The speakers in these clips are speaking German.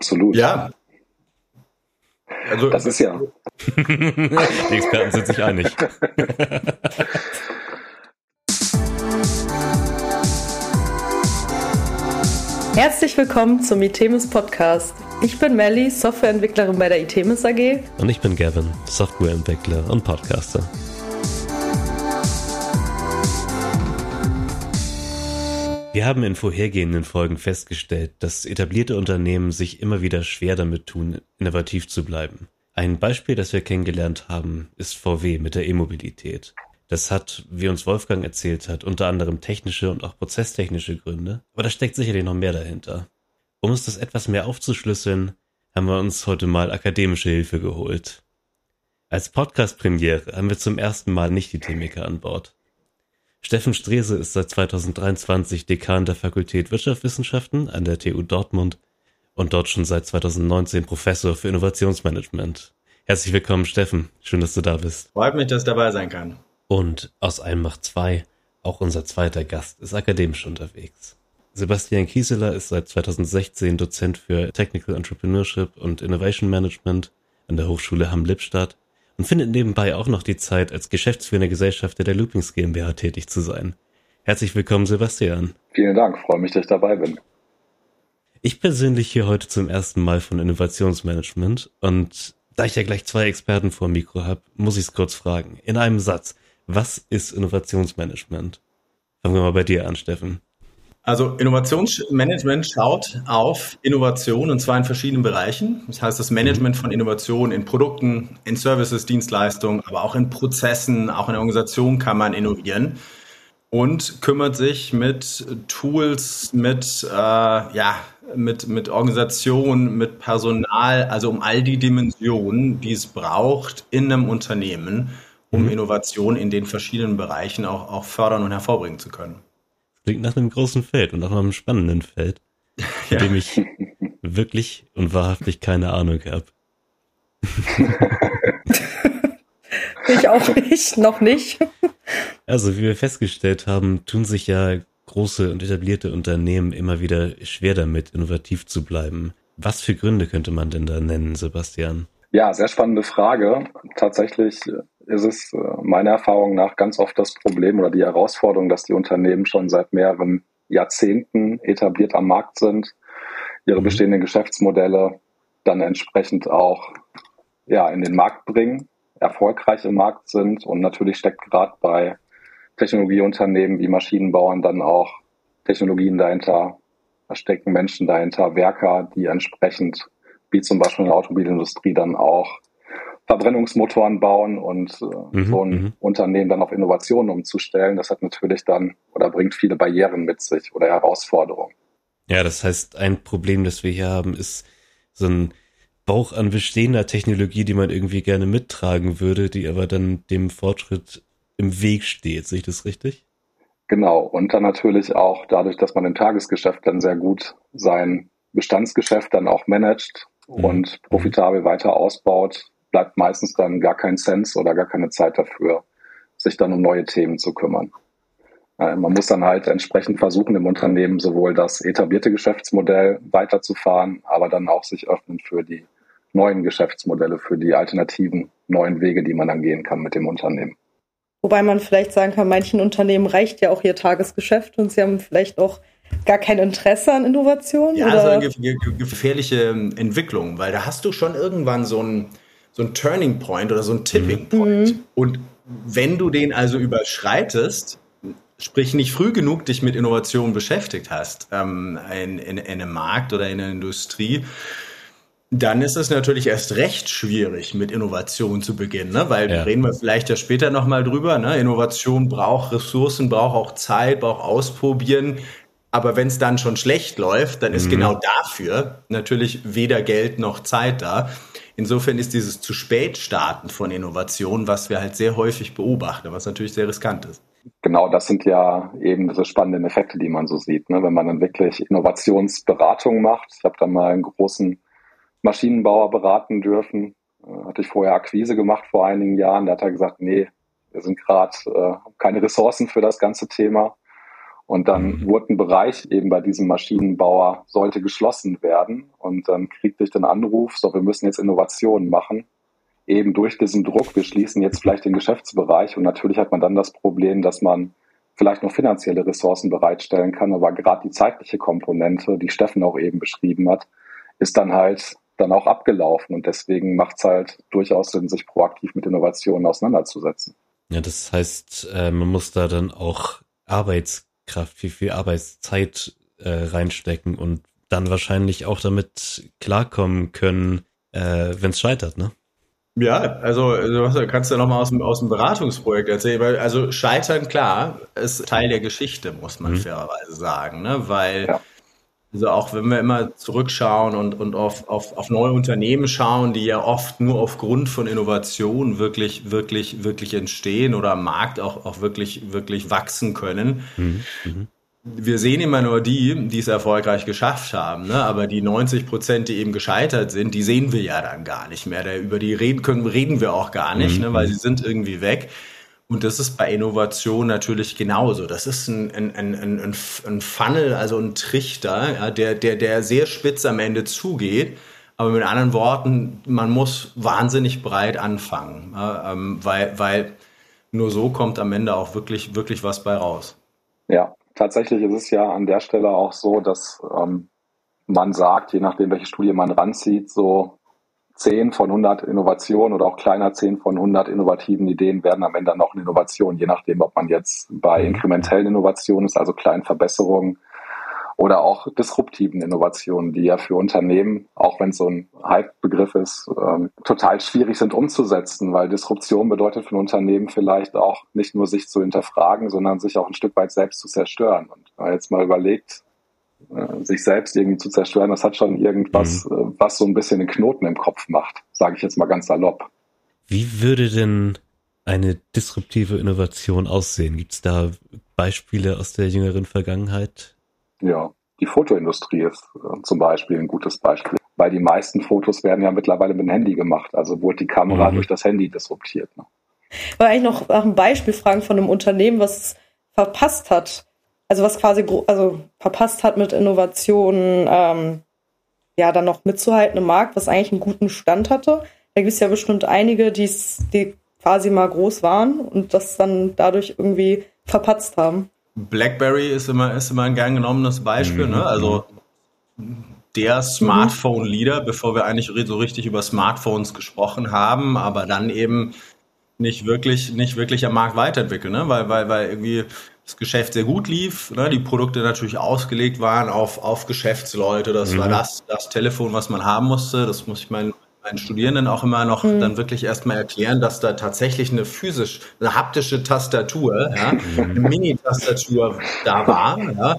Absolut. Ja. Also, das ist ja. Die Experten sind sich einig. Herzlich willkommen zum Itemis Podcast. Ich bin Melly, Softwareentwicklerin bei der Itemis AG. Und ich bin Gavin, Softwareentwickler und Podcaster. Wir haben in vorhergehenden Folgen festgestellt, dass etablierte Unternehmen sich immer wieder schwer damit tun, innovativ zu bleiben. Ein Beispiel, das wir kennengelernt haben, ist VW mit der E-Mobilität. Das hat, wie uns Wolfgang erzählt hat, unter anderem technische und auch prozesstechnische Gründe, aber da steckt sicherlich noch mehr dahinter. Um uns das etwas mehr aufzuschlüsseln, haben wir uns heute mal akademische Hilfe geholt. Als Podcast-Premiere haben wir zum ersten Mal nicht die Chemiker an Bord. Steffen Strese ist seit 2023 Dekan der Fakultät Wirtschaftswissenschaften an der TU Dortmund und dort schon seit 2019 Professor für Innovationsmanagement. Herzlich willkommen, Steffen. Schön, dass du da bist. Freut mich, dass ich dabei sein kann. Und aus einem macht zwei. Auch unser zweiter Gast ist akademisch unterwegs. Sebastian Kieseler ist seit 2016 Dozent für Technical Entrepreneurship und Innovation Management an der Hochschule Hamm-Lippstadt und findet nebenbei auch noch die Zeit, als geschäftsführender Gesellschafter der Loopings GmbH tätig zu sein. Herzlich willkommen, Sebastian. Vielen Dank, freue mich, dass ich dabei bin. Ich persönlich hier heute zum ersten Mal von Innovationsmanagement und da ich ja gleich zwei Experten vor dem Mikro habe, muss ich es kurz fragen. In einem Satz, was ist Innovationsmanagement? Fangen wir mal bei dir an, Steffen. Also Innovationsmanagement schaut auf Innovation und zwar in verschiedenen Bereichen. Das heißt das Management von Innovation in Produkten, in Services, Dienstleistungen, aber auch in Prozessen, auch in der Organisation kann man innovieren und kümmert sich mit Tools, mit äh, ja mit mit Organisation, mit Personal, also um all die Dimensionen, die es braucht in einem Unternehmen, um mhm. Innovation in den verschiedenen Bereichen auch auch fördern und hervorbringen zu können. Klingt nach einem großen Feld und nach einem spannenden Feld, ja. dem ich wirklich und wahrhaftig keine Ahnung habe. ich auch nicht, noch nicht. Also, wie wir festgestellt haben, tun sich ja große und etablierte Unternehmen immer wieder schwer damit, innovativ zu bleiben. Was für Gründe könnte man denn da nennen, Sebastian? Ja, sehr spannende Frage. Tatsächlich ist es äh, meiner Erfahrung nach ganz oft das Problem oder die Herausforderung, dass die Unternehmen schon seit mehreren Jahrzehnten etabliert am Markt sind, ihre mhm. bestehenden Geschäftsmodelle dann entsprechend auch ja, in den Markt bringen, erfolgreich im Markt sind und natürlich steckt gerade bei Technologieunternehmen wie Maschinenbauern dann auch Technologien dahinter, da stecken Menschen dahinter, Werker, die entsprechend, wie zum Beispiel in der Automobilindustrie, dann auch Verbrennungsmotoren bauen und äh, mhm, so ein mhm. Unternehmen dann auf Innovationen umzustellen, das hat natürlich dann oder bringt viele Barrieren mit sich oder Herausforderungen. Ja, das heißt, ein Problem, das wir hier haben, ist so ein Bauch an bestehender Technologie, die man irgendwie gerne mittragen würde, die aber dann dem Fortschritt im Weg steht. Sehe ich das richtig? Genau. Und dann natürlich auch dadurch, dass man im Tagesgeschäft dann sehr gut sein Bestandsgeschäft dann auch managt mhm. und mhm. profitabel weiter ausbaut, bleibt meistens dann gar kein Sense oder gar keine Zeit dafür, sich dann um neue Themen zu kümmern. Man muss dann halt entsprechend versuchen, im Unternehmen sowohl das etablierte Geschäftsmodell weiterzufahren, aber dann auch sich öffnen für die neuen Geschäftsmodelle, für die alternativen neuen Wege, die man dann gehen kann mit dem Unternehmen. Wobei man vielleicht sagen kann, manchen Unternehmen reicht ja auch ihr Tagesgeschäft und sie haben vielleicht auch gar kein Interesse an Innovation? Ja, oder? also eine gefährliche ähm, Entwicklung, weil da hast du schon irgendwann so ein, so ein Turning Point oder so ein Tipping mhm. Point. Mhm. Und wenn du den also überschreitest, sprich nicht früh genug dich mit Innovation beschäftigt hast ähm, in, in, in einem Markt oder in der Industrie, dann ist es natürlich erst recht schwierig, mit Innovation zu beginnen, ne? weil ja. reden wir vielleicht ja später nochmal drüber. Ne? Innovation braucht Ressourcen, braucht auch Zeit, braucht Ausprobieren. Aber wenn es dann schon schlecht läuft, dann ist mhm. genau dafür natürlich weder Geld noch Zeit da. Insofern ist dieses zu spät starten von Innovation, was wir halt sehr häufig beobachten, was natürlich sehr riskant ist. Genau, das sind ja eben diese spannenden Effekte, die man so sieht. Ne? Wenn man dann wirklich Innovationsberatung macht. Ich habe da mal einen großen Maschinenbauer beraten dürfen. Äh, hatte ich vorher Akquise gemacht vor einigen Jahren. Da hat er gesagt, nee, wir sind gerade äh, keine Ressourcen für das ganze Thema. Und dann mhm. wurde ein Bereich eben bei diesem Maschinenbauer, sollte geschlossen werden. Und dann kriegte ich den Anruf, so, wir müssen jetzt Innovationen machen. Eben durch diesen Druck, wir schließen jetzt vielleicht den Geschäftsbereich. Und natürlich hat man dann das Problem, dass man vielleicht noch finanzielle Ressourcen bereitstellen kann. Aber gerade die zeitliche Komponente, die Steffen auch eben beschrieben hat, ist dann halt dann auch abgelaufen. Und deswegen macht es halt durchaus Sinn, sich proaktiv mit Innovationen auseinanderzusetzen. Ja, das heißt, äh, man muss da dann auch Arbeits Kraft, viel, viel Arbeitszeit äh, reinstecken und dann wahrscheinlich auch damit klarkommen können, äh, wenn es scheitert, ne? Ja, also du kannst ja nochmal aus dem, aus dem Beratungsprojekt erzählen, weil also Scheitern, klar, ist Teil der Geschichte, muss man mhm. fairerweise sagen, ne? weil ja. Also auch wenn wir immer zurückschauen und, und auf, auf, auf neue Unternehmen schauen, die ja oft nur aufgrund von Innovation wirklich, wirklich, wirklich entstehen oder am Markt auch, auch wirklich, wirklich wachsen können. Mhm. Mhm. Wir sehen immer nur die, die es erfolgreich geschafft haben, ne? aber die 90 Prozent, die eben gescheitert sind, die sehen wir ja dann gar nicht mehr. Da, über die reden können, reden wir auch gar nicht, mhm. ne? weil sie sind irgendwie weg. Und das ist bei Innovation natürlich genauso. Das ist ein, ein, ein, ein, ein Funnel, also ein Trichter, ja, der, der, der sehr spitz am Ende zugeht. Aber mit anderen Worten, man muss wahnsinnig breit anfangen, ja, ähm, weil, weil nur so kommt am Ende auch wirklich, wirklich was bei raus. Ja, tatsächlich ist es ja an der Stelle auch so, dass ähm, man sagt, je nachdem, welche Studie man ranzieht, so 10 von 100 Innovationen oder auch kleiner 10 von 100 innovativen Ideen werden am Ende noch eine Innovation, je nachdem, ob man jetzt bei mhm. inkrementellen Innovationen ist, also kleinen Verbesserungen oder auch disruptiven Innovationen, die ja für Unternehmen, auch wenn es so ein Hype-Begriff ist, ähm, total schwierig sind umzusetzen, weil Disruption bedeutet für ein Unternehmen vielleicht auch nicht nur sich zu hinterfragen, sondern sich auch ein Stück weit selbst zu zerstören. Und wenn man jetzt mal überlegt, äh, sich selbst irgendwie zu zerstören, das hat schon irgendwas, mhm. Äh, was so ein bisschen den Knoten im Kopf macht, sage ich jetzt mal ganz salopp. Wie würde denn eine disruptive Innovation aussehen? Gibt es da Beispiele aus der jüngeren Vergangenheit? Ja, die Fotoindustrie ist äh, zum Beispiel ein gutes Beispiel, weil die meisten Fotos werden ja mittlerweile mit dem Handy gemacht, also wurde die Kamera mhm. durch das Handy disruptiert. Ne? Ich eigentlich noch nach einem Beispiel fragen von einem Unternehmen, was es verpasst hat, also was quasi also verpasst hat mit Innovationen, ähm, ja, dann noch mitzuhalten im Markt, was eigentlich einen guten Stand hatte. Da gibt es ja bestimmt einige, die's, die quasi mal groß waren und das dann dadurch irgendwie verpatzt haben. BlackBerry ist immer, ist immer ein gern genommenes Beispiel, mhm. ne? Also der Smartphone-Leader, bevor wir eigentlich so richtig über Smartphones gesprochen haben, aber dann eben nicht wirklich, nicht wirklich am Markt weiterentwickeln, ne? weil, weil, weil irgendwie das Geschäft sehr gut lief, ne? die Produkte natürlich ausgelegt waren auf, auf Geschäftsleute. Das mhm. war das, das Telefon, was man haben musste. Das muss ich meinen, meinen Studierenden auch immer noch mhm. dann wirklich erstmal erklären, dass da tatsächlich eine physisch, eine haptische Tastatur, ja, mhm. eine Mini-Tastatur da war. Ja,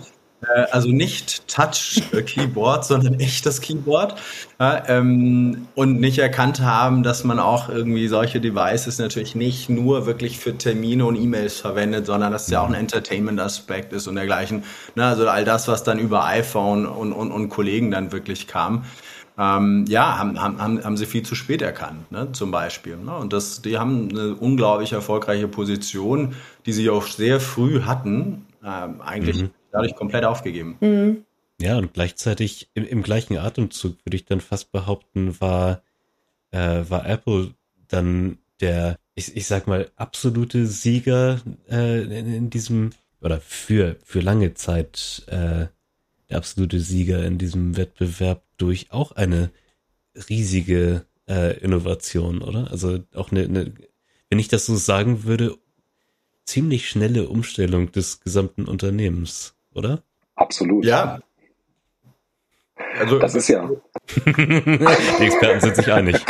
also nicht Touch-Keyboard, sondern echtes Keyboard ja, ähm, und nicht erkannt haben, dass man auch irgendwie solche Devices natürlich nicht nur wirklich für Termine und E-Mails verwendet, sondern dass es ja auch ein Entertainment-Aspekt ist und dergleichen. Ne, also all das, was dann über iPhone und, und, und Kollegen dann wirklich kam. Ähm, ja, haben, haben, haben sie viel zu spät erkannt, ne, zum Beispiel. Ne? Und das, die haben eine unglaublich erfolgreiche Position, die sie auch sehr früh hatten, ähm, eigentlich mhm dadurch komplett aufgegeben. Mhm. Ja, und gleichzeitig im, im, gleichen Atemzug würde ich dann fast behaupten, war, äh, war Apple dann der, ich, ich sag mal, absolute Sieger äh, in, in, diesem, oder für, für lange Zeit äh, der absolute Sieger in diesem Wettbewerb durch auch eine riesige äh, Innovation, oder? Also auch eine, eine, wenn ich das so sagen würde, ziemlich schnelle Umstellung des gesamten Unternehmens oder? Absolut. Ja. Also, das ist ja. Die Experten sind sich einig.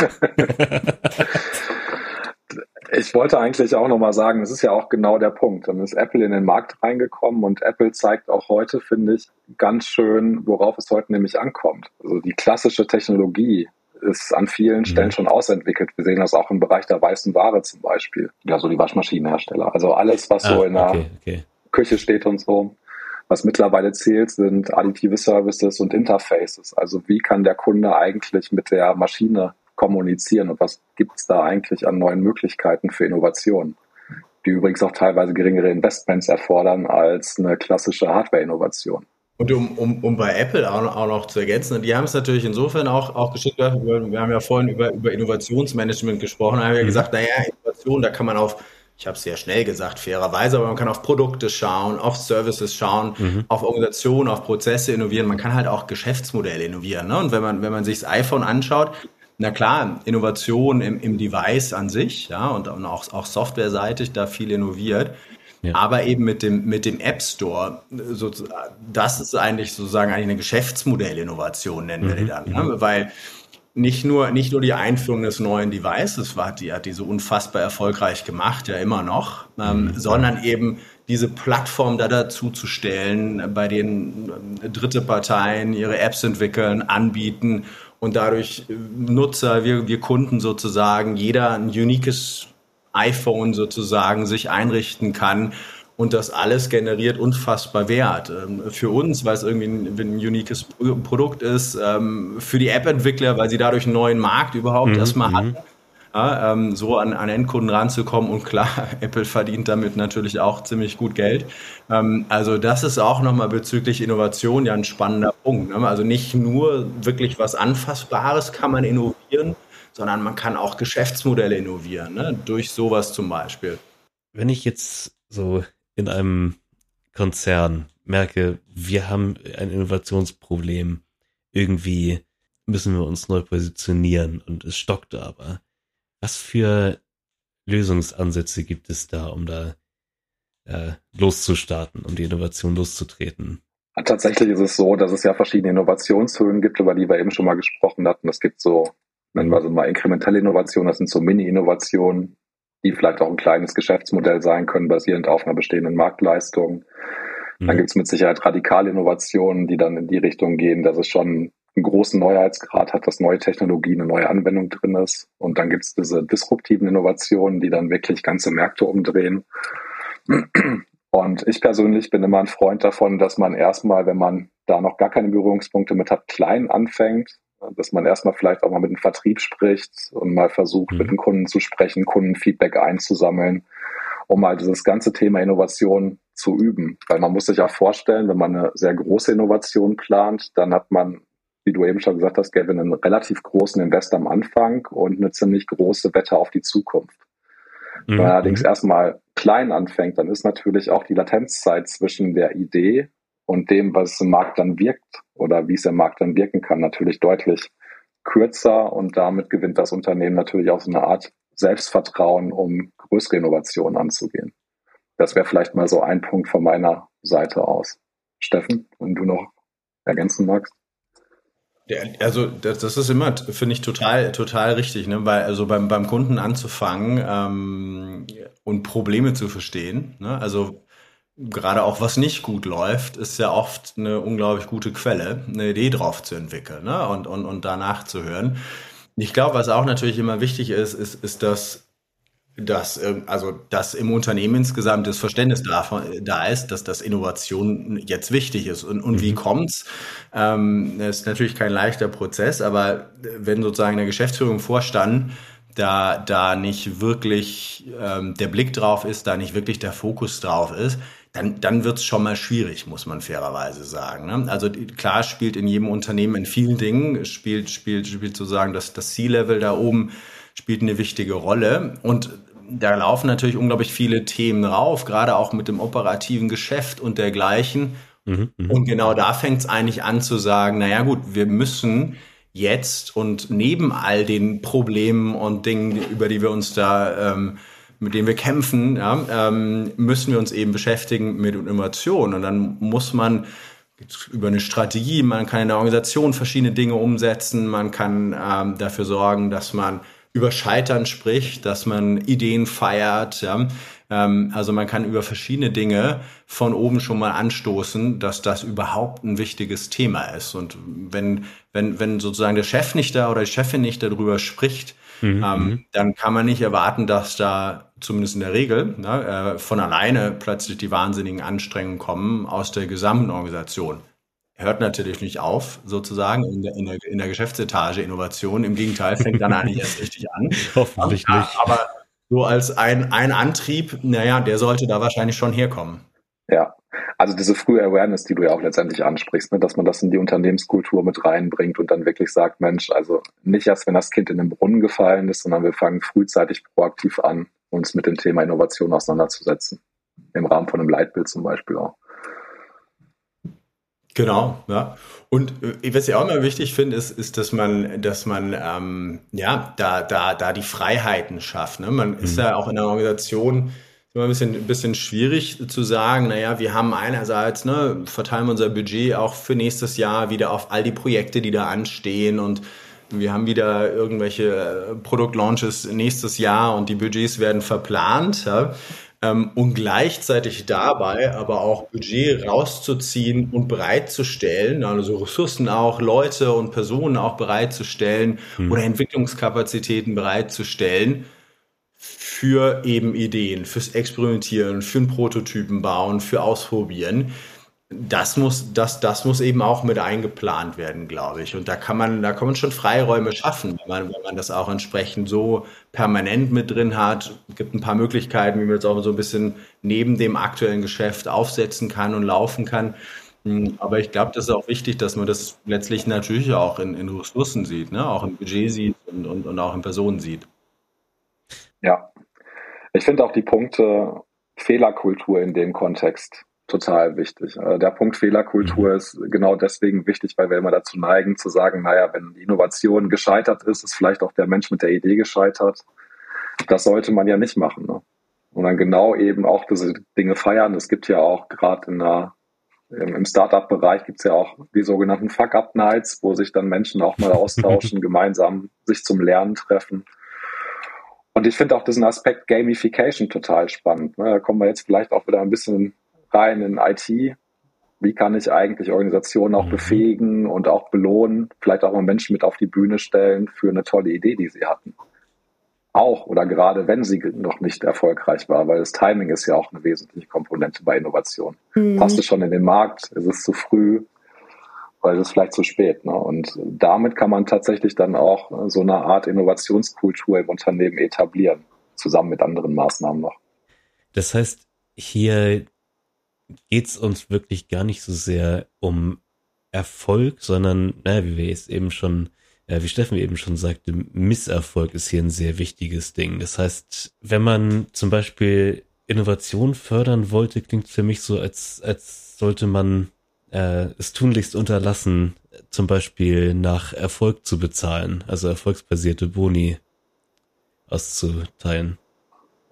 ich wollte eigentlich auch nochmal sagen, das ist ja auch genau der Punkt. Dann ist Apple in den Markt reingekommen und Apple zeigt auch heute, finde ich, ganz schön, worauf es heute nämlich ankommt. Also die klassische Technologie ist an vielen Stellen mhm. schon ausentwickelt. Wir sehen das auch im Bereich der weißen Ware zum Beispiel. Ja, so die Waschmaschinenhersteller. Also alles, was ah, so in der okay, okay. Küche steht und so. Was mittlerweile zählt, sind additive Services und Interfaces. Also wie kann der Kunde eigentlich mit der Maschine kommunizieren und was gibt es da eigentlich an neuen Möglichkeiten für Innovation? die übrigens auch teilweise geringere Investments erfordern als eine klassische Hardware-Innovation. Und um, um, um bei Apple auch, noch zu ergänzen, die haben es natürlich insofern auch, auch geschickt, wir haben ja vorhin über, über Innovationsmanagement gesprochen, haben wir mhm. gesagt, naja, Innovation, da kann man auf, ich habe es sehr schnell gesagt, fairerweise, aber man kann auf Produkte schauen, auf Services schauen, mhm. auf Organisationen, auf Prozesse innovieren, man kann halt auch Geschäftsmodelle innovieren. Ne? Und wenn man, wenn man sich das iPhone anschaut, na klar, Innovation im, im Device an sich, ja, und, und auch, auch softwareseitig da viel innoviert. Ja. Aber eben mit dem, mit dem App Store, so, das ist eigentlich sozusagen eigentlich eine Geschäftsmodellinnovation, nennen wir die mhm. dann. Ne? Mhm. Weil nicht nur, nicht nur die Einführung des neuen Devices war, die hat die so unfassbar erfolgreich gemacht, ja immer noch, ähm, mhm. sondern eben diese Plattform da dazu zu stellen, bei denen ähm, dritte Parteien ihre Apps entwickeln, anbieten und dadurch äh, Nutzer, wir, wir Kunden sozusagen, jeder ein uniques iPhone sozusagen sich einrichten kann und das alles generiert unfassbar Wert. Ähm, für uns, weil es irgendwie ein, ein uniques Produkt ist, ähm, für die App-Entwickler, weil sie dadurch einen neuen Markt überhaupt mhm. erstmal mhm. hatten. Ja, ähm, so an, an Endkunden ranzukommen und klar, Apple verdient damit natürlich auch ziemlich gut Geld. also das ist auch nochmal bezüglich Innovation ja ein spannender Punkt. Ne? Also nicht nur wirklich was Anfassbares kann man innovieren, sondern man kann auch Geschäftsmodelle innovieren, ne? durch sowas zum Beispiel. Wenn ich jetzt so in einem Konzern merke, wir haben ein Innovationsproblem, irgendwie müssen wir uns neu positionieren und es stockt aber. Was für Lösungsansätze gibt es da, um da äh, loszustarten, um die Innovation loszutreten? Tatsächlich ist es so, dass es ja verschiedene Innovationshöhen gibt, über die wir eben schon mal gesprochen hatten. Es gibt so nennen wir sie mal inkrementelle Innovationen, das sind so Mini-Innovationen, die vielleicht auch ein kleines Geschäftsmodell sein können, basierend auf einer bestehenden Marktleistung. Mhm. Dann gibt es mit Sicherheit radikale Innovationen, die dann in die Richtung gehen, dass es schon einen großen Neuheitsgrad hat, dass neue Technologie, eine neue Anwendung drin ist. Und dann gibt es diese disruptiven Innovationen, die dann wirklich ganze Märkte umdrehen. Und ich persönlich bin immer ein Freund davon, dass man erstmal, wenn man da noch gar keine Berührungspunkte mit hat, klein anfängt dass man erstmal vielleicht auch mal mit dem Vertrieb spricht und mal versucht, mhm. mit den Kunden zu sprechen, Kundenfeedback einzusammeln, um mal dieses ganze Thema Innovation zu üben. Weil man muss sich auch vorstellen, wenn man eine sehr große Innovation plant, dann hat man, wie du eben schon gesagt hast, Gavin, einen relativ großen Invest am Anfang und eine ziemlich große Wette auf die Zukunft. Mhm. Wenn man allerdings mhm. erstmal klein anfängt, dann ist natürlich auch die Latenzzeit zwischen der Idee und dem, was im Markt dann wirkt oder wie es im Markt dann wirken kann, natürlich deutlich kürzer und damit gewinnt das Unternehmen natürlich auch so eine Art Selbstvertrauen, um größere Innovationen anzugehen. Das wäre vielleicht mal so ein Punkt von meiner Seite aus. Steffen, wenn du noch ergänzen magst. also das, das, ist immer, finde ich, total, total richtig, ne? Weil also beim, beim Kunden anzufangen ähm, und Probleme zu verstehen. Ne? Also gerade auch was nicht gut läuft, ist ja oft eine unglaublich gute Quelle, eine Idee drauf zu entwickeln ne? und, und, und danach zu hören. Ich glaube, was auch natürlich immer wichtig ist, ist, ist dass dass ähm, also dass im Unternehmen insgesamt das Verständnis davon, da ist, dass das Innovation jetzt wichtig ist. Und, und mhm. wie kommt's? Ähm, das ist natürlich kein leichter Prozess, aber wenn sozusagen der Geschäftsführung Vorstand da da nicht wirklich ähm, der Blick drauf ist, da nicht wirklich der Fokus drauf ist, dann, dann wird es schon mal schwierig, muss man fairerweise sagen. Ne? Also klar spielt in jedem Unternehmen in vielen Dingen, spielt, spielt, spielt sozusagen das, das C-Level da oben, spielt eine wichtige Rolle. Und da laufen natürlich unglaublich viele Themen rauf, gerade auch mit dem operativen Geschäft und dergleichen. Mhm, mh. Und genau da fängt es eigentlich an zu sagen, naja gut, wir müssen jetzt und neben all den Problemen und Dingen, über die wir uns da ähm, mit denen wir kämpfen, ja, ähm, müssen wir uns eben beschäftigen mit Innovation. Und dann muss man über eine Strategie, man kann in der Organisation verschiedene Dinge umsetzen, man kann ähm, dafür sorgen, dass man über Scheitern spricht, dass man Ideen feiert. Ja. Ähm, also man kann über verschiedene Dinge von oben schon mal anstoßen, dass das überhaupt ein wichtiges Thema ist. Und wenn, wenn, wenn sozusagen der Chef nicht da oder die Chefin nicht darüber spricht, mhm. ähm, mhm. dann kann man nicht erwarten, dass da zumindest in der Regel ne, äh, von alleine plötzlich die wahnsinnigen Anstrengungen kommen aus der gesamten Organisation. Hört natürlich nicht auf, sozusagen, in der, in der, in der Geschäftsetage Innovation. Im Gegenteil, fängt dann eigentlich erst richtig an. Hoffentlich nicht. Aber so als ein, ein Antrieb, naja, der sollte da wahrscheinlich schon herkommen. Ja, also diese frühe Awareness, die du ja auch letztendlich ansprichst, ne, dass man das in die Unternehmenskultur mit reinbringt und dann wirklich sagt, Mensch, also nicht erst, wenn das Kind in den Brunnen gefallen ist, sondern wir fangen frühzeitig proaktiv an, uns mit dem Thema Innovation auseinanderzusetzen. Im Rahmen von einem Leitbild zum Beispiel auch. Genau, ja. Und äh, was ich auch immer wichtig finde, ist, ist, dass man, dass man ähm, ja da, da, da die Freiheiten schafft. Ne? Man mhm. ist ja auch in einer Organisation immer ein bisschen, ein bisschen schwierig zu sagen, naja, wir haben einerseits, ne, verteilen wir unser Budget auch für nächstes Jahr wieder auf all die Projekte, die da anstehen und wir haben wieder irgendwelche äh, Produktlaunches nächstes Jahr und die Budgets werden verplant. Ja ähm, und gleichzeitig dabei aber auch Budget rauszuziehen und bereitzustellen, also Ressourcen auch, Leute und Personen auch bereitzustellen mhm. oder Entwicklungskapazitäten bereitzustellen für eben Ideen, fürs Experimentieren, für einen Prototypen bauen, für Ausprobieren das muss, das, das muss eben auch mit eingeplant werden, glaube ich. Und da kann man, da kann man schon Freiräume schaffen, wenn man, wenn man das auch entsprechend so permanent mit drin hat. Es gibt ein paar Möglichkeiten, wie man das auch so ein bisschen neben dem aktuellen Geschäft aufsetzen kann und laufen kann. Hm, aber ich glaube, das ist auch wichtig, dass man das letztlich natürlich auch in, in Ressourcen sieht, ne? auch im Budget sieht und, und, und auch in Personen sieht. Ja, ich finde auch die Punkte Fehlerkultur in dem Kontext total wichtig. Äh, der Punkt Fehlerkultur mhm. ist genau deswegen wichtig, weil wir immer dazu neigen zu sagen, naja, wenn die Innovation gescheitert ist, ist vielleicht auch der Mensch mit der Idee gescheitert. Das sollte man ja nicht machen. Ne? Und dann genau eben auch diese Dinge feiern. Es gibt ja auch gerade in der im Startup-Bereich gibt es ja auch die sogenannten Fuck-Up-Nights, wo sich dann Menschen auch mal austauschen, gemeinsam sich zum Lernen treffen. Und ich finde auch diesen Aspekt Gamification total spannend. Ne? Da kommen wir jetzt vielleicht auch wieder ein bisschen rein in IT. Wie kann ich eigentlich Organisationen auch mhm. befähigen und auch belohnen, vielleicht auch mal Menschen mit auf die Bühne stellen für eine tolle Idee, die sie hatten? Auch oder gerade wenn sie noch nicht erfolgreich war, weil das Timing ist ja auch eine wesentliche Komponente bei Innovation. Mhm. Passt es schon in den Markt? Ist es zu früh? Weil es ist vielleicht zu spät. Ne? Und damit kann man tatsächlich dann auch so eine Art Innovationskultur im Unternehmen etablieren, zusammen mit anderen Maßnahmen noch. Das heißt, hier geht's uns wirklich gar nicht so sehr um Erfolg, sondern, naja, wie wir es eben schon, äh, wie Steffen eben schon sagte, Misserfolg ist hier ein sehr wichtiges Ding. Das heißt, wenn man zum Beispiel Innovation fördern wollte, klingt für mich so, als, als sollte man äh, es tunlichst unterlassen, zum Beispiel nach Erfolg zu bezahlen, also erfolgsbasierte Boni auszuteilen.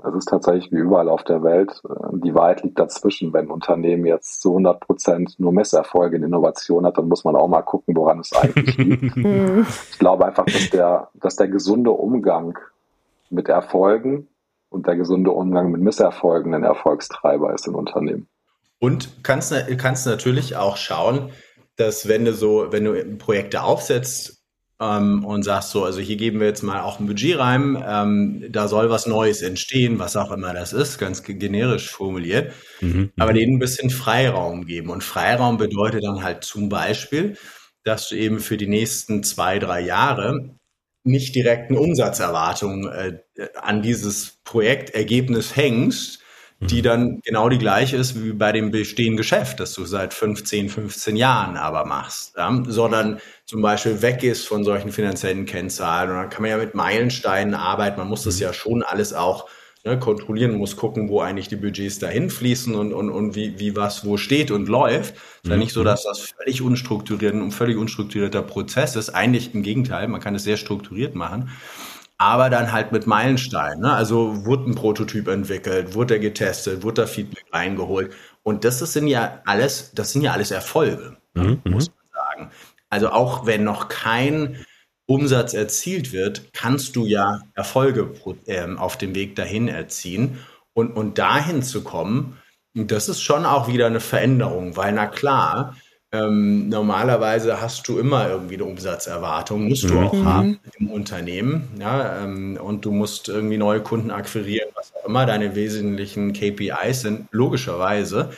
Es ist tatsächlich wie überall auf der Welt. Die Wahrheit liegt dazwischen. Wenn ein Unternehmen jetzt zu 100 Prozent nur Messerfolge in Innovation hat, dann muss man auch mal gucken, woran es eigentlich liegt. Mhm. ich glaube einfach, dass der, dass der gesunde Umgang mit Erfolgen und der gesunde Umgang mit Misserfolgen ein Erfolgstreiber ist in Unternehmen. Und kannst, kannst natürlich auch schauen, dass wenn du so, wenn du Projekte aufsetzt, ähm, und sagst so, also hier geben wir jetzt mal auch ein Budget rein, ähm, da soll was Neues entstehen, was auch immer das ist, ganz generisch formuliert, mhm. aber mhm. denen ein bisschen Freiraum geben. Und Freiraum bedeutet dann halt zum Beispiel, dass du eben für die nächsten zwei, drei Jahre nicht direkt eine Umsatzerwartung äh, an dieses Projektergebnis hängst, die mhm. dann genau die gleiche ist wie bei dem bestehenden Geschäft, das du seit 15, 15 Jahren aber machst, ja? sondern zum Beispiel weggehst von solchen finanziellen Kennzahlen und dann kann man ja mit Meilensteinen arbeiten, man muss das mhm. ja schon alles auch ne, kontrollieren, muss gucken, wo eigentlich die Budgets dahin fließen und, und, und wie, wie was wo steht und läuft. Es ist ja nicht so, mhm. dass das völlig unstrukturiert, ein völlig unstrukturierter Prozess ist, eigentlich im Gegenteil, man kann es sehr strukturiert machen aber dann halt mit Meilensteinen. Ne? Also wurde ein Prototyp entwickelt, wurde er getestet, wurde da Feedback eingeholt. Und das, das sind ja alles, das sind ja alles Erfolge, mhm. muss. Also auch wenn noch kein Umsatz erzielt wird, kannst du ja Erfolge ähm, auf dem Weg dahin erzielen. Und, und dahin zu kommen, das ist schon auch wieder eine Veränderung, weil na klar, ähm, normalerweise hast du immer irgendwie eine Umsatzerwartung, musst du mhm. auch haben im Unternehmen. Ja, ähm, und du musst irgendwie neue Kunden akquirieren, was auch immer deine wesentlichen KPIs sind, logischerweise.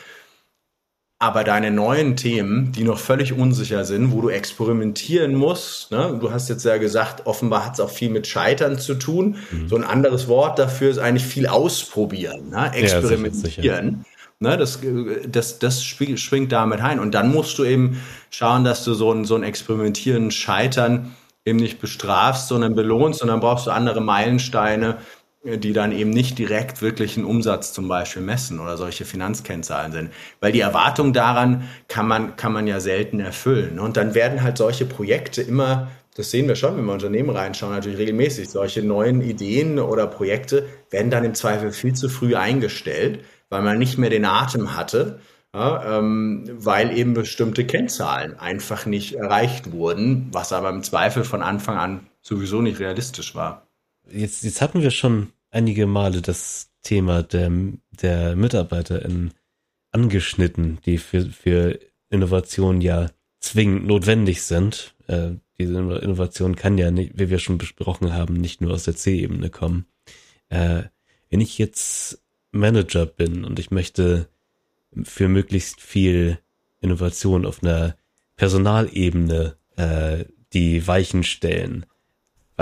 Aber deine neuen Themen, die noch völlig unsicher sind, wo du experimentieren musst, ne? du hast jetzt ja gesagt, offenbar hat es auch viel mit Scheitern zu tun. Mhm. So ein anderes Wort dafür ist eigentlich viel ausprobieren, ne? experimentieren. Ja, ne? Das, das, das schwingt damit ein. Und dann musst du eben schauen, dass du so ein, so ein Experimentieren, Scheitern eben nicht bestrafst, sondern belohnst. Und dann brauchst du andere Meilensteine, die dann eben nicht direkt wirklich einen Umsatz zum Beispiel messen oder solche Finanzkennzahlen sind. Weil die Erwartung daran kann man, kann man ja selten erfüllen. Und dann werden halt solche Projekte immer, das sehen wir schon, wenn wir Unternehmen reinschauen, natürlich regelmäßig, solche neuen Ideen oder Projekte werden dann im Zweifel viel zu früh eingestellt, weil man nicht mehr den Atem hatte, ja, ähm, weil eben bestimmte Kennzahlen einfach nicht erreicht wurden, was aber im Zweifel von Anfang an sowieso nicht realistisch war. Jetzt, jetzt hatten wir schon einige Male das Thema der, der MitarbeiterInnen angeschnitten, die für, für Innovation ja zwingend notwendig sind. Äh, diese Innovation kann ja, nicht, wie wir schon besprochen haben, nicht nur aus der C-Ebene kommen. Äh, wenn ich jetzt Manager bin und ich möchte für möglichst viel Innovation auf einer Personalebene äh, die Weichen stellen,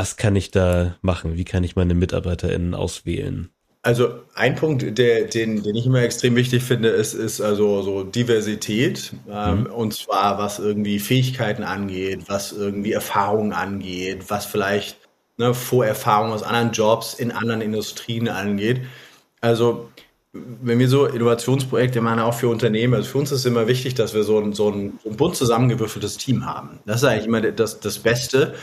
was kann ich da machen? Wie kann ich meine MitarbeiterInnen auswählen? Also ein Punkt, der, den, den ich immer extrem wichtig finde, ist, ist also so Diversität. Ähm, mhm. Und zwar was irgendwie Fähigkeiten angeht, was irgendwie Erfahrungen angeht, was vielleicht ne, Vorerfahrungen aus anderen Jobs in anderen Industrien angeht. Also wenn wir so Innovationsprojekte machen, auch für Unternehmen, also für uns ist es immer wichtig, dass wir so ein, so ein, so ein bunt zusammengewürfeltes Team haben. Das ist eigentlich immer das, das Beste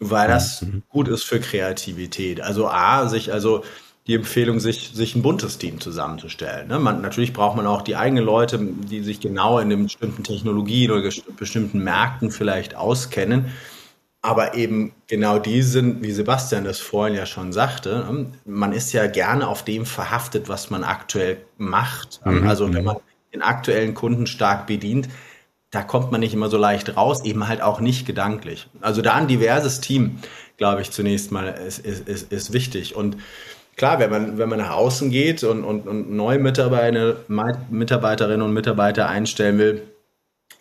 weil das mhm. gut ist für Kreativität. Also A, sich also die Empfehlung, sich, sich ein buntes Team zusammenzustellen. Ne? Man, natürlich braucht man auch die eigenen Leute, die sich genau in den bestimmten Technologien oder bestimmten Märkten vielleicht auskennen. Aber eben genau die sind, wie Sebastian das vorhin ja schon sagte, ne? man ist ja gerne auf dem verhaftet, was man aktuell macht. Mhm. Also wenn mhm. man den aktuellen Kunden stark bedient, da kommt man nicht immer so leicht raus, eben halt auch nicht gedanklich. Also da ein diverses Team, glaube ich, zunächst mal ist, ist, ist, ist wichtig. Und klar, wenn man, wenn man nach außen geht und, und, und neue Mitarbeiter, Mitarbeiterinnen und Mitarbeiter einstellen will,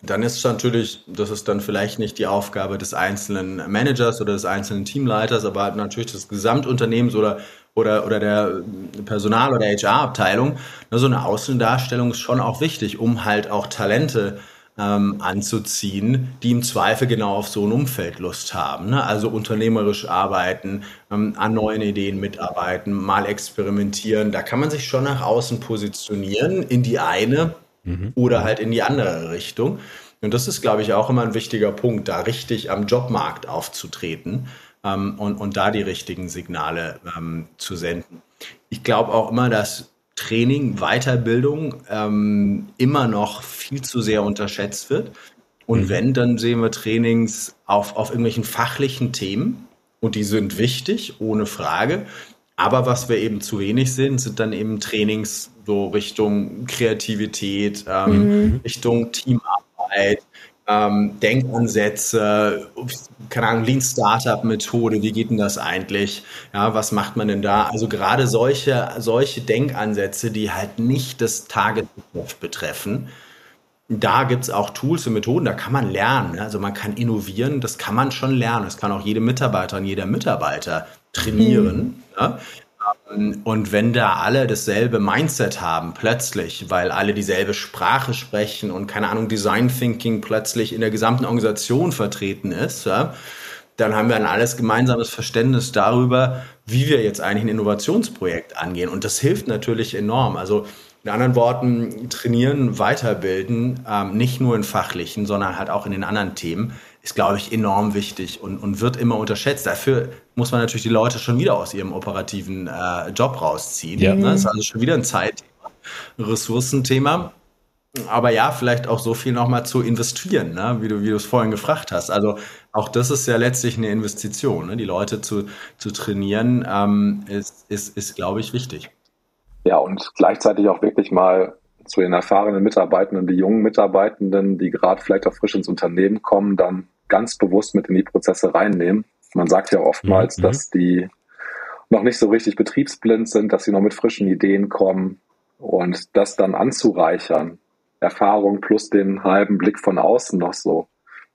dann ist es natürlich, das ist dann vielleicht nicht die Aufgabe des einzelnen Managers oder des einzelnen Teamleiters, aber halt natürlich des Gesamtunternehmens oder, oder, oder der Personal- oder HR-Abteilung. So eine Außendarstellung ist schon auch wichtig, um halt auch Talente ähm, anzuziehen, die im Zweifel genau auf so ein Umfeld Lust haben. Ne? Also unternehmerisch arbeiten, ähm, an neuen Ideen mitarbeiten, mal experimentieren. Da kann man sich schon nach außen positionieren in die eine mhm. oder halt in die andere Richtung. Und das ist, glaube ich, auch immer ein wichtiger Punkt, da richtig am Jobmarkt aufzutreten ähm, und, und da die richtigen Signale ähm, zu senden. Ich glaube auch immer, dass Training, Weiterbildung ähm, immer noch viel zu sehr unterschätzt wird. Und mhm. wenn, dann sehen wir Trainings auf, auf irgendwelchen fachlichen Themen und die sind wichtig, ohne Frage. Aber was wir eben zu wenig sind, sind dann eben Trainings so Richtung Kreativität, ähm, mhm. Richtung Teamarbeit, ähm, Denkansätze, keine Ahnung, Lean Startup Methode, wie geht denn das eigentlich? Ja, was macht man denn da? Also gerade solche, solche Denkansätze, die halt nicht das Tagesgeschäft betreffen, da gibt's auch Tools und Methoden, da kann man lernen. Also man kann innovieren, das kann man schon lernen. Das kann auch jede Mitarbeiterin, jeder Mitarbeiter trainieren. Mhm. Ja? Und wenn da alle dasselbe Mindset haben, plötzlich, weil alle dieselbe Sprache sprechen und keine Ahnung, Design Thinking plötzlich in der gesamten Organisation vertreten ist, ja, dann haben wir ein alles gemeinsames Verständnis darüber, wie wir jetzt eigentlich ein Innovationsprojekt angehen. Und das hilft natürlich enorm. Also in anderen Worten, trainieren, weiterbilden, ähm, nicht nur in fachlichen, sondern halt auch in den anderen Themen, ist, glaube ich, enorm wichtig und, und wird immer unterschätzt. Dafür muss man natürlich die Leute schon wieder aus ihrem operativen äh, Job rausziehen. Ja. Ne? Das ist also schon wieder ein Zeitthema, ein Ressourcenthema. Aber ja, vielleicht auch so viel nochmal zu investieren, ne? wie du wie du es vorhin gefragt hast. Also auch das ist ja letztlich eine Investition. Ne? Die Leute zu, zu trainieren, ähm, ist, ist, ist glaube ich, wichtig. Ja, und gleichzeitig auch wirklich mal zu den erfahrenen Mitarbeitenden, die jungen Mitarbeitenden, die gerade vielleicht auch frisch ins Unternehmen kommen, dann ganz bewusst mit in die Prozesse reinnehmen. Man sagt ja oftmals, mhm. dass die noch nicht so richtig betriebsblind sind, dass sie noch mit frischen Ideen kommen und das dann anzureichern Erfahrung plus den halben Blick von außen noch so,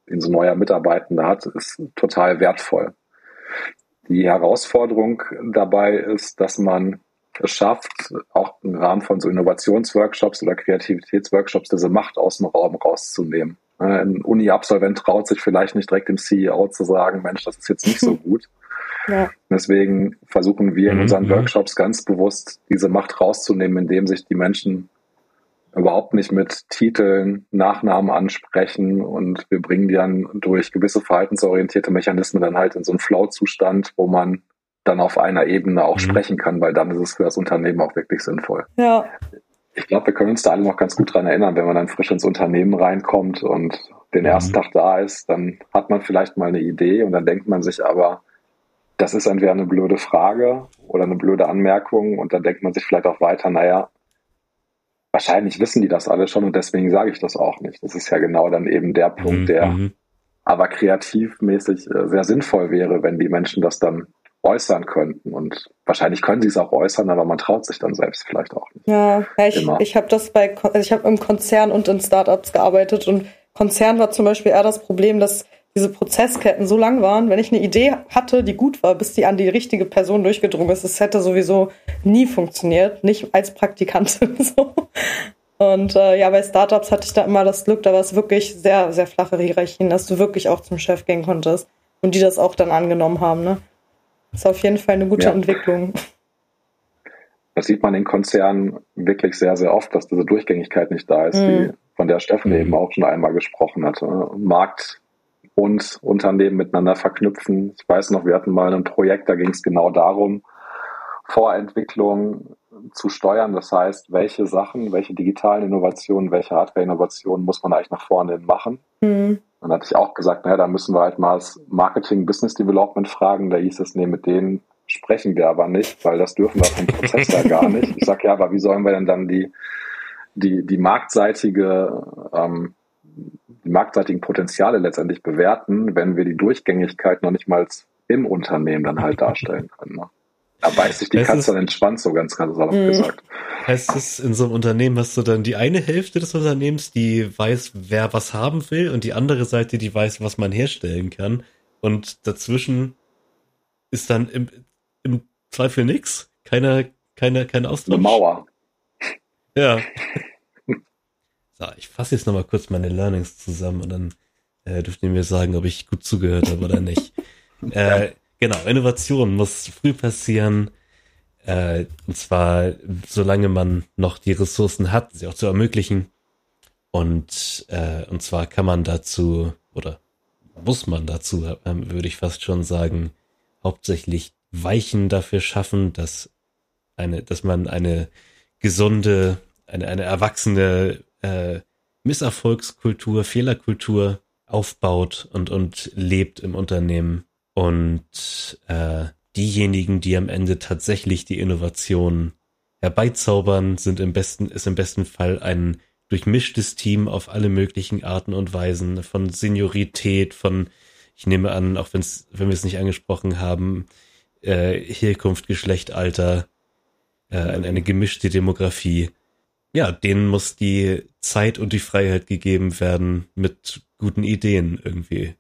den so neuer Mitarbeitender hat, ist total wertvoll. Die Herausforderung dabei ist, dass man schafft, auch im Rahmen von so Innovationsworkshops oder Kreativitätsworkshops diese Macht aus dem Raum rauszunehmen. Ein Uni-Absolvent traut sich vielleicht nicht direkt dem CEO zu sagen, Mensch, das ist jetzt nicht so gut. Ja. Deswegen versuchen wir in mhm, unseren. Workshops ganz bewusst diese Macht rauszunehmen, indem sich die Menschen überhaupt nicht mit Titeln, Nachnamen ansprechen und wir bringen die dann durch gewisse verhaltensorientierte Mechanismen dann halt in so einen Flow-Zustand, wo man dann auf einer Ebene auch mhm. sprechen kann, weil dann ist es für das Unternehmen auch wirklich sinnvoll. Ja. Ich glaube, wir können uns da alle noch ganz gut dran erinnern, wenn man dann frisch ins Unternehmen reinkommt und den mhm. ersten Tag da ist, dann hat man vielleicht mal eine Idee und dann denkt man sich aber, das ist entweder eine blöde Frage oder eine blöde Anmerkung und dann denkt man sich vielleicht auch weiter, naja, wahrscheinlich wissen die das alle schon und deswegen sage ich das auch nicht. Das ist ja genau dann eben der Punkt, mhm, der mhm. aber kreativmäßig äh, sehr sinnvoll wäre, wenn die Menschen das dann äußern könnten. Und wahrscheinlich können sie es auch äußern, aber man traut sich dann selbst vielleicht auch nicht. Ja, ich, ich habe das bei, also ich habe im Konzern und in Startups gearbeitet und Konzern war zum Beispiel eher das Problem, dass diese Prozessketten so lang waren, wenn ich eine Idee hatte, die gut war, bis die an die richtige Person durchgedrungen ist, es hätte sowieso nie funktioniert, nicht als Praktikantin so. Und äh, ja, bei Startups hatte ich da immer das Glück, da war es wirklich sehr, sehr flache Hierarchien, dass du wirklich auch zum Chef gehen konntest und die das auch dann angenommen haben. Ne? Das ist auf jeden Fall eine gute ja. Entwicklung. Das sieht man in Konzernen wirklich sehr, sehr oft, dass diese Durchgängigkeit nicht da ist, mhm. die, von der Steffen eben auch schon einmal gesprochen hatte. Markt und Unternehmen miteinander verknüpfen. Ich weiß noch, wir hatten mal ein Projekt, da ging es genau darum, Vorentwicklung zu steuern. Das heißt, welche Sachen, welche digitalen Innovationen, welche Hardware-Innovationen muss man eigentlich nach vorne hin machen? Mhm. Dann hatte ich auch gesagt, naja, da müssen wir halt mal das Marketing, Business Development fragen. Da hieß es, nee, mit denen sprechen wir aber nicht, weil das dürfen wir vom Prozess ja gar nicht. Ich sage ja, aber wie sollen wir denn dann die, die, die marktseitige ähm, die marktseitigen Potenziale letztendlich bewerten, wenn wir die Durchgängigkeit noch nicht mal im Unternehmen dann halt darstellen können. Ne? Da beißt sich die heißt Katze dann entspannt, so ganz, ganz salopp mhm. gesagt. Heißt es, in so einem Unternehmen hast du dann die eine Hälfte des Unternehmens, die weiß, wer was haben will und die andere Seite, die weiß, was man herstellen kann. Und dazwischen ist dann im, im Zweifel nix? Keine, keine, kein Austausch? Eine Mauer. Ja. So, ich fasse jetzt nochmal kurz meine Learnings zusammen und dann äh, dürft ihr mir sagen, ob ich gut zugehört habe oder nicht. äh, genau, Innovation muss früh passieren. Äh, und zwar, solange man noch die Ressourcen hat, sie auch zu ermöglichen. Und, äh, und zwar kann man dazu, oder muss man dazu, äh, würde ich fast schon sagen, hauptsächlich Weichen dafür schaffen, dass eine, dass man eine gesunde, eine, eine erwachsene äh, Misserfolgskultur, Fehlerkultur aufbaut und, und lebt im Unternehmen. Und äh, diejenigen, die am Ende tatsächlich die Innovation herbeizaubern, sind im besten, ist im besten Fall ein durchmischtes Team auf alle möglichen Arten und Weisen, von Seniorität, von, ich nehme an, auch wenn's, wenn wir es nicht angesprochen haben, äh, Herkunft, Geschlecht, Alter, äh, eine gemischte Demografie ja, denen muss die Zeit und die Freiheit gegeben werden, mit guten Ideen irgendwie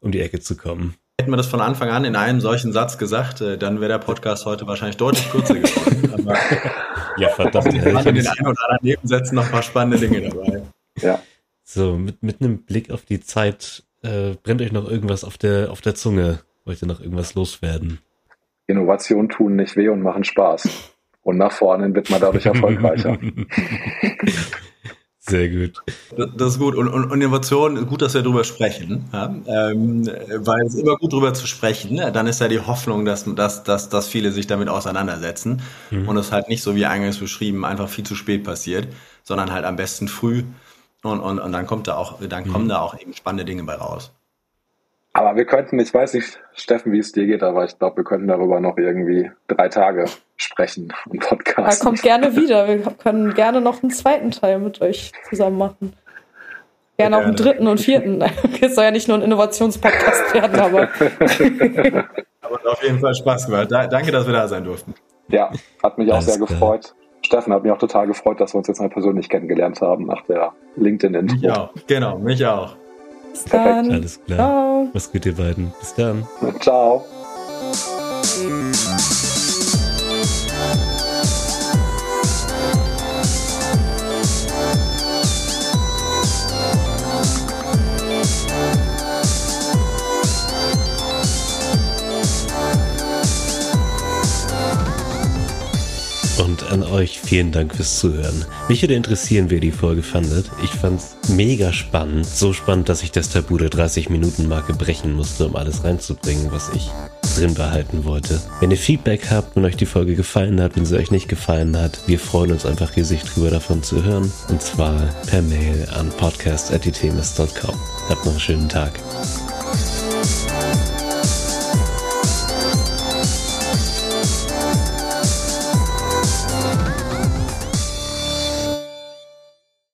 um die Ecke zu kommen. Hätten wir das von Anfang an in einem solchen Satz gesagt, äh, dann wäre der Podcast heute wahrscheinlich deutlich kürzer geworden. Aber ja, verdammt. Ich in den ein oder anderen Nebensätzen noch ein paar spannende Dinge dabei. Ja. So, mit, mit einem Blick auf die Zeit, äh, brennt euch noch irgendwas auf der, auf der Zunge? Wollt ihr noch irgendwas loswerden? Innovationen tun nicht weh und machen Spaß. Und nach vorne wird man dadurch erfolgreicher. Sehr gut. Das ist gut. Und, und, und Innovation, gut, dass wir darüber sprechen, ja? ähm, weil es ist immer gut darüber zu sprechen. Ne? Dann ist ja die Hoffnung, dass, dass, dass, dass viele sich damit auseinandersetzen mhm. und es halt nicht so wie eingangs beschrieben einfach viel zu spät passiert, sondern halt am besten früh und, und, und dann kommt da auch, dann kommen mhm. da auch eben spannende Dinge bei raus. Aber wir könnten, ich weiß nicht, Steffen, wie es dir geht, aber ich glaube, wir könnten darüber noch irgendwie drei Tage sprechen und podcasten. Er kommt gerne wieder. Wir können gerne noch einen zweiten Teil mit euch zusammen machen. Gerne auch einen dritten und vierten. Es soll ja nicht nur ein Innovationspodcast werden, aber. aber auf jeden Fall Spaß gemacht. danke, dass wir da sein durften. Ja, hat mich Alles auch sehr klar. gefreut. Steffen, hat mich auch total gefreut, dass wir uns jetzt mal persönlich kennengelernt haben nach der LinkedIn-Intro. Mich auch, genau, mich auch. Bis dann. Alles klar. Ciao. Was gut, ihr beiden. Bis dann. Ciao. An euch vielen Dank fürs Zuhören. Mich würde interessieren, wie ihr die Folge fandet. Ich fand's mega spannend. So spannend, dass ich das Tabu der 30-Minuten-Marke brechen musste, um alles reinzubringen, was ich drin behalten wollte. Wenn ihr Feedback habt, wenn euch die Folge gefallen hat, wenn sie euch nicht gefallen hat, wir freuen uns einfach riesig drüber davon zu hören. Und zwar per Mail an podcast.itemis.com. Habt noch einen schönen Tag.